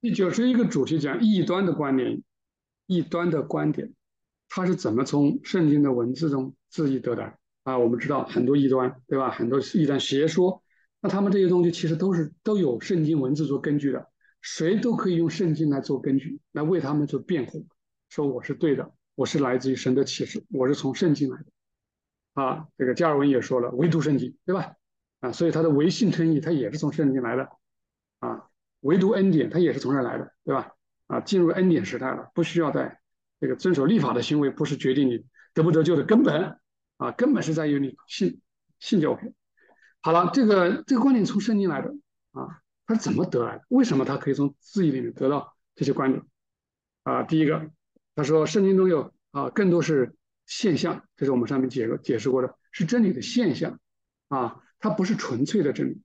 第九十一个主题讲异端的观点，异端的观点，它是怎么从圣经的文字中自己得来啊？我们知道很多异端，对吧？很多异端邪说，那他们这些东西其实都是都有圣经文字做根据的，谁都可以用圣经来做根据，来为他们做辩护，说我是对的，我是来自于神的启示，我是从圣经来的。啊，这个加尔文也说了，唯独圣经，对吧？啊，所以他的唯信称义，他也是从圣经来的。啊，唯独恩典，它也是从这儿来的，对吧？啊，进入恩典时代了，不需要在这个遵守立法的行为，不是决定你得不得救的根本。啊，根本是在于你信信就 OK。好了，这个这个观点从圣经来的。啊，他是怎么得来的？为什么他可以从字义里面得到这些观点？啊，第一个，他说圣经中有啊，更多是。现象，这是我们上面解解释过的，是真理的现象，啊，它不是纯粹的真理，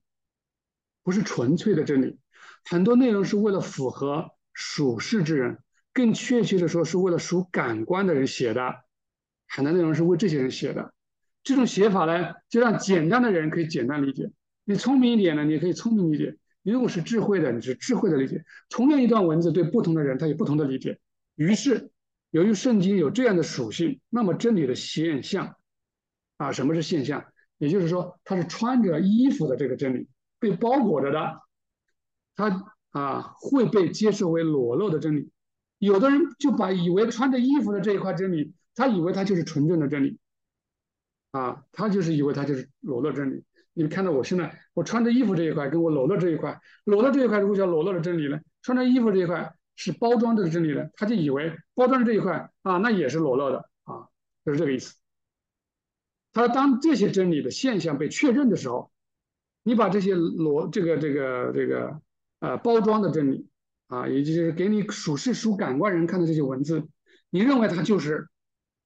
不是纯粹的真理，很多内容是为了符合属世之人，更确切的说，是为了属感官的人写的，很多内容是为这些人写的。这种写法呢，就让简单的人可以简单理解，你聪明一点呢，你可以聪明理解；你如果是智慧的，你是智慧的理解。同样一段文字，对不同的人，他有不同的理解。于是。由于圣经有这样的属性，那么真理的现象，啊，什么是现象？也就是说，它是穿着衣服的这个真理，被包裹着的，它啊会被接受为裸露的真理。有的人就把以为穿着衣服的这一块真理，他以为它就是纯正的真理，啊，他就是以为它就是裸露真理。你们看到我现在我穿着衣服这一块，跟我裸露这一块，裸露这一块如果叫裸露的真理呢？穿着衣服这一块。是包装的真理的，他就以为包装的这一块啊，那也是裸露的啊，就是这个意思。他当这些真理的现象被确认的时候，你把这些逻这个这个这个呃包装的真理啊，也就是给你属世属感官人看的这些文字，你认为他就是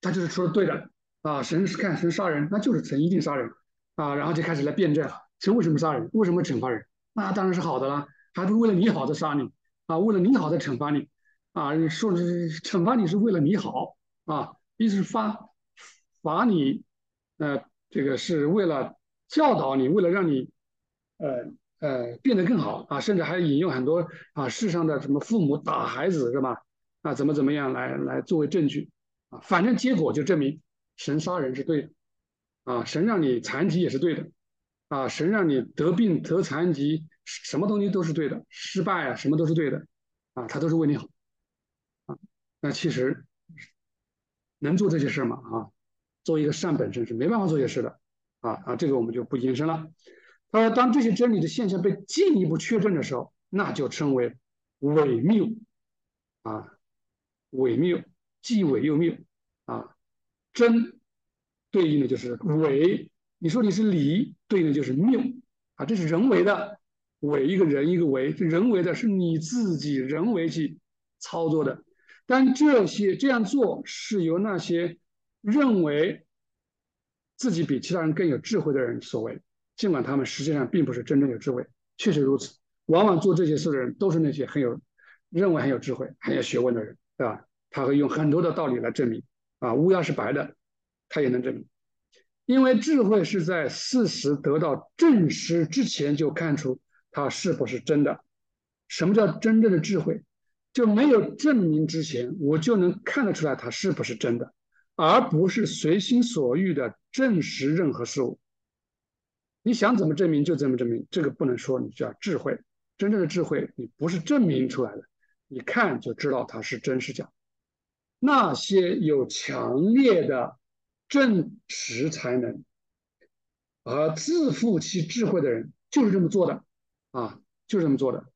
他就是说的对的啊，神是看神杀人，那就是神一定杀人啊，然后就开始来辩证神为什么杀人，为什么惩罚人，那当然是好的了，还不是为了你好的杀你。啊，为了你好的惩罚你，啊，说是惩罚你是为了你好啊，一是罚罚你，呃，这个是为了教导你，为了让你，呃呃变得更好啊，甚至还引用很多啊世上的什么父母打孩子是吧？啊，怎么怎么样来来作为证据啊？反正结果就证明神杀人是对的，啊，神让你残疾也是对的，啊，神让你得病得残疾。什么东西都是对的，失败啊，什么都是对的，啊，他都是为你好，啊，那其实能做这些事吗？啊，做一个善本身是没办法做些事的，啊啊，这个我们就不延伸了。他说，当这些真理的现象被进一步确认的时候，那就称为伪谬，啊，伪谬，既伪又谬，啊，真对应的就是伪，你说你是理，对应的就是谬，啊，这是人为的。伪一个人一个为，人为的是你自己人为去操作的，但这些这样做是由那些认为自己比其他人更有智慧的人所为，尽管他们实际上并不是真正有智慧，确实如此。往往做这些事的人都是那些很有认为很有智慧、很有学问的人，对吧？他会用很多的道理来证明啊，乌鸦是白的，他也能证明，因为智慧是在事实得到证实之前就看出。它是不是真的？什么叫真正的智慧？就没有证明之前，我就能看得出来它是不是真的，而不是随心所欲的证实任何事物。你想怎么证明就怎么证明，这个不能说你叫智慧。真正的智慧，你不是证明出来的，你看就知道它是真是假。那些有强烈的证实才能而自负其智慧的人，就是这么做的。啊，就是这么做的，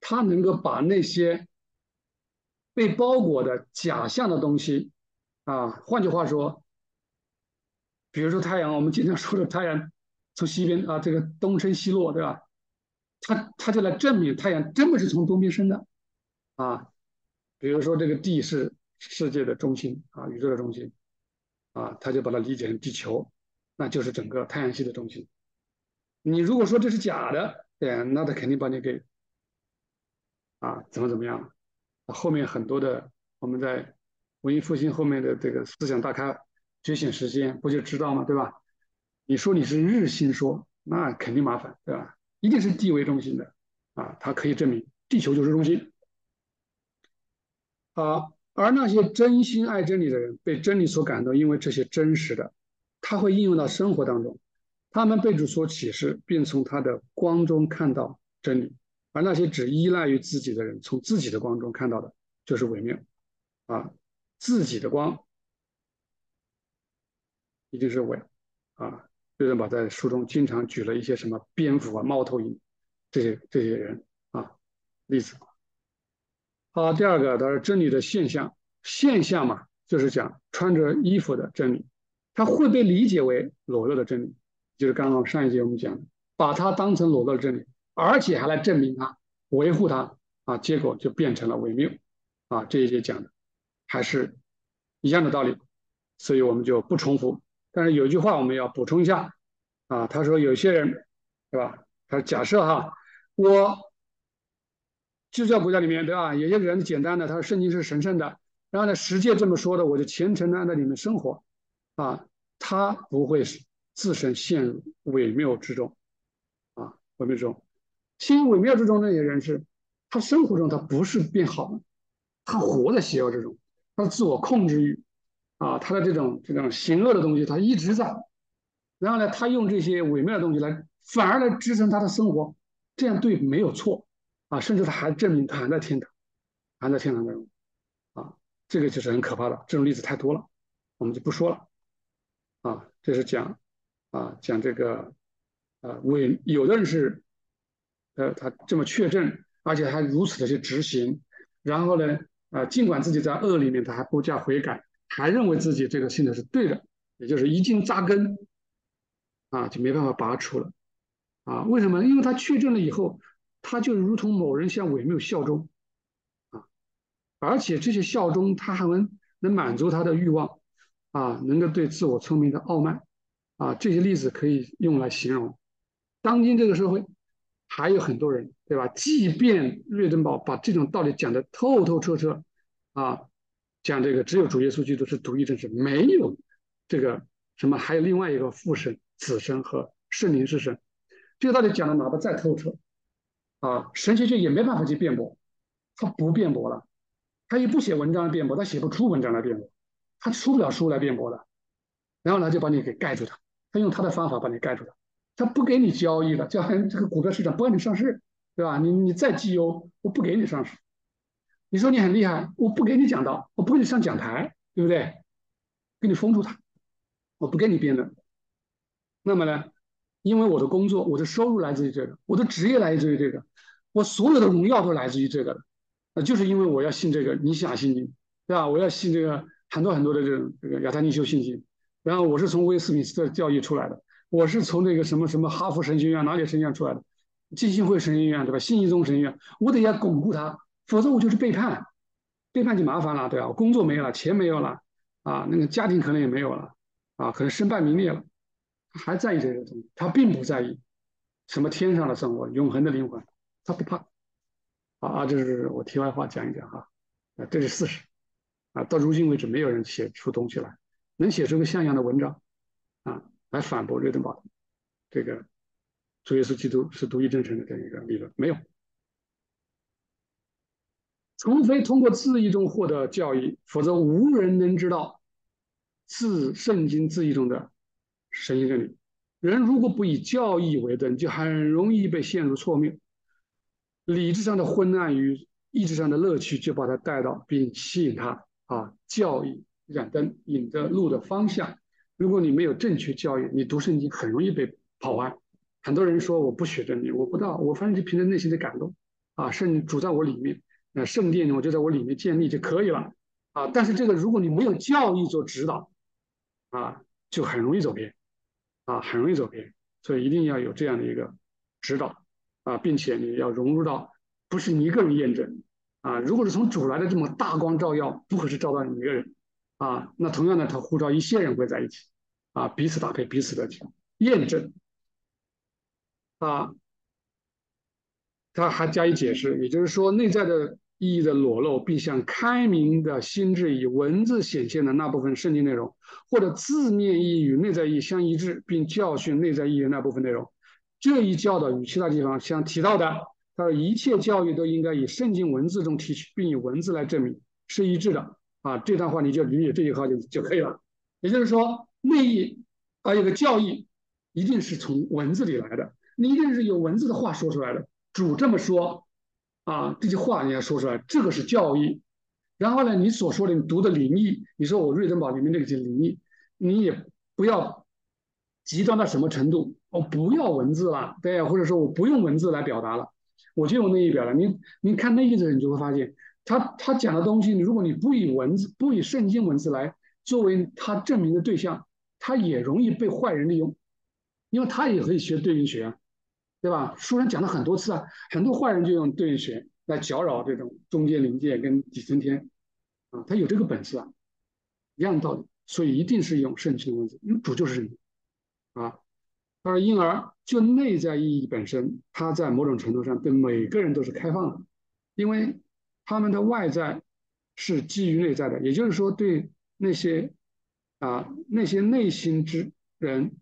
他能够把那些被包裹的假象的东西，啊，换句话说，比如说太阳，我们经常说的太阳从西边啊，这个东升西落，对吧？他他就来证明太阳真的是从东边升的，啊，比如说这个地是世界的中心啊，宇宙的中心，啊，他就把它理解成地球，那就是整个太阳系的中心。你如果说这是假的，对，那他肯定把你给啊，怎么怎么样？后面很多的我们在文艺复兴后面的这个思想大咖觉醒时间不就知道吗？对吧？你说你是日心说，那肯定麻烦，对吧？一定是地为中心的啊，它可以证明地球就是中心啊，而那些真心爱真理的人，被真理所感动，因为这些真实的，他会应用到生活当中。他们被主所启示，并从他的光中看到真理；而那些只依赖于自己的人，从自己的光中看到的，就是伪谬。啊，自己的光一定是伪。啊，瑞登堡在书中经常举了一些什么蝙蝠啊、猫头鹰这些这些人啊例子。好，第二个，他说真理的现象，现象嘛，就是讲穿着衣服的真理，它会被理解为裸露的真理。就是刚刚上一节我们讲的，把它当成裸露的真理，而且还来证明它、维护它啊，结果就变成了伪谬啊。这一节讲的还是一样的道理，所以我们就不重复。但是有句话我们要补充一下啊，他说有些人，对吧？他说假设哈，我基督教国家里面，对吧？有些人简单的，他说圣经是神圣的，然后呢，实践这么说的，我就虔诚的按照里面生活啊，他不会是。自身陷入伪谬之中，啊，伪谬之中，陷入伪谬之中那些人是，他生活中他不是变好了，他活在邪恶之中，他自我控制欲，啊，他的这种这种邪恶的东西他一直在，然后呢，他用这些伪妙的东西来反而来支撑他的生活，这样对没有错，啊，甚至他还证明他还在天堂，还在天堂当中，啊，这个就是很可怕的，这种例子太多了，我们就不说了，啊，这是讲。啊，讲这个，啊，伪有的人是，呃，他这么确证，而且还如此的去执行，然后呢，啊，尽管自己在恶里面，他还不加悔改，还认为自己这个信的是对的，也就是一经扎根，啊，就没办法拔出了，啊，为什么？因为他确证了以后，他就如同某人向伪谬效忠，啊，而且这些效忠，他还能能满足他的欲望，啊，能够对自我聪明的傲慢。啊，这些例子可以用来形容当今这个社会，还有很多人，对吧？即便瑞登堡把这种道理讲得透透彻彻，啊，讲这个只有主耶稣基督是独一真神，没有这个什么，还有另外一个父神、子神和圣灵是神，这个道理讲的哪怕再透彻，啊，神学界也没办法去辩驳，他不辩驳了，他也不写文章来辩驳，他写不出文章来辩驳，他出不了书来辩驳的，然后呢，就把你给盖住他。他用他的方法把你盖住了，他不给你交易了，就好像这个股票市场不让你上市，对吧？你你再绩优，我不给你上市。你说你很厉害，我不给你讲道，我不给你上讲台，对不对？给你封住他，我不跟你辩论。那么呢，因为我的工作，我的收入来自于这个，我的职业来自于这个，我所有的荣耀都来自于这个的，那就是因为我要信这个你想信你，对吧？我要信这个很多很多的这种这个亚特尼修信心。然后我是从威斯敏斯特教育出来的，我是从那个什么什么哈佛神学院哪里神学院出来的，基信会神学院对吧？信义宗神学院，我得要巩固它，否则我就是背叛，背叛就麻烦了，对吧？工作没有了，钱没有了，啊，那个家庭可能也没有了，啊，可能身败名裂了，他还在意这些东西，他并不在意什么天上的生活、永恒的灵魂，他不怕。啊啊，这是我题外话讲一讲哈，啊，这是事实，啊，到如今为止没有人写出东西来。能写出个像样的文章，啊，来反驳瑞登堡这个主耶稣基督是独一真神的这样一个理论，没有。除非通过字义中获得教义，否则无人能知道字圣经字义中的神性真理。人如果不以教义为灯，就很容易被陷入错谬。理智上的昏暗与意志上的乐趣，就把他带到并吸引他啊，教义。盏灯引着路的方向。如果你没有正确教育，你读圣经很容易被跑歪。很多人说我不学真理，我不知道，我反正就凭着内心的感动啊，甚至主在我里面，那圣殿我就在我里面建立就可以了啊。但是这个如果你没有教育做指导啊，就很容易走偏啊，很容易走偏。所以一定要有这样的一个指导啊，并且你要融入到不是你一个人验证啊。如果是从主来的这么大光照耀，不可是照到你一个人。啊，那同样的，他呼召一些人会在一起，啊，彼此搭配，彼此的验证，啊，他还加以解释，也就是说，内在的意义的裸露，并向开明的心智以文字显现的那部分圣经内容，或者字面意义与内在意义相一致，并教训内在意义的那部分内容，这一教导与其他地方相提到的，他说一切教育都应该以圣经文字中提取，并以文字来证明。是一致的啊，这段话你就理解这句话就就可以了。也就是说，内义啊，有个教义，一定是从文字里来的，你一定是有文字的话说出来的。主这么说啊，这句话你要说出来，这个是教义。然后呢，你所说的你读的灵异，你说我瑞登堡里面那个叫灵异，你也不要极端到什么程度，我不要文字了，对或者说我不用文字来表达了，我就用内义表达。你你看内义的人，你就会发现，他他讲的东西，如果你不以文字，不以圣经文字来作为他证明的对象，他也容易被坏人利用，因为他也可以学对应学啊，对吧？书上讲了很多次啊，很多坏人就用对应学。来搅扰这种中间临界跟底层天，啊，他有这个本事啊，一样的道理，所以一定是用圣经文字，因为主就是圣经，啊，他说因而就内在意义本身，它在某种程度上对每个人都是开放的，因为他们的外在是基于内在的，也就是说，对那些啊那些内心之人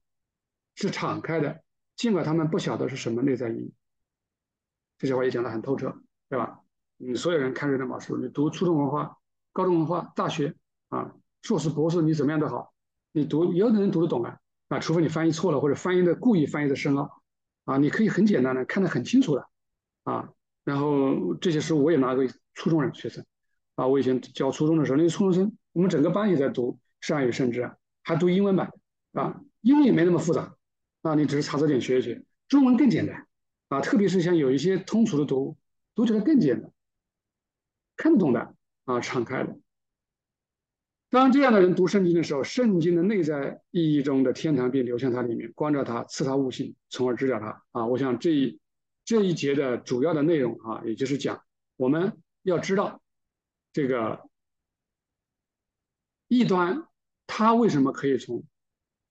是敞开的，尽管他们不晓得是什么内在意义，这句话也讲得很透彻。对吧？你所有人看瑞登堡书，你读初中文化、高中文化、大学啊，硕士、博士，你怎么样都好，你读有的人读得懂啊啊，除非你翻译错了或者翻译的故意翻译的深奥啊，你可以很简单的看得很清楚的啊。然后这些书我也拿给初中人学生啊，我以前教初中的时候，那些初中生，我们整个班也在读《善与圣之》啊，还读英文版啊，英文也没那么复杂啊，你只是查字典学一学，中文更简单啊，特别是像有一些通俗的读。读起来更简单，看得懂的啊，敞开的。当这样的人读圣经的时候，圣经的内在意义中的天堂便流向他里面，关照他，赐他悟性，从而指导他啊。我想这一这一节的主要的内容啊，也就是讲我们要知道这个异端他为什么可以从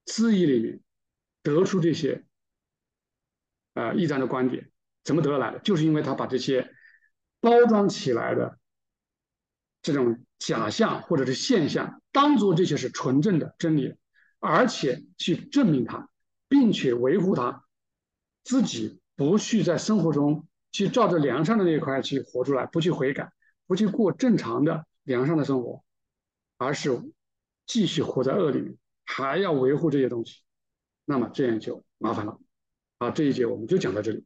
字义里面得出这些呃异端的观点。怎么得来的？就是因为他把这些包装起来的这种假象或者是现象，当做这些是纯正的真理，而且去证明它，并且维护它，自己不去在生活中去照着梁上的那一块去活出来，不去悔改，不去过正常的梁上的生活，而是继续活在恶里面，还要维护这些东西，那么这样就麻烦了。啊，这一节我们就讲到这里。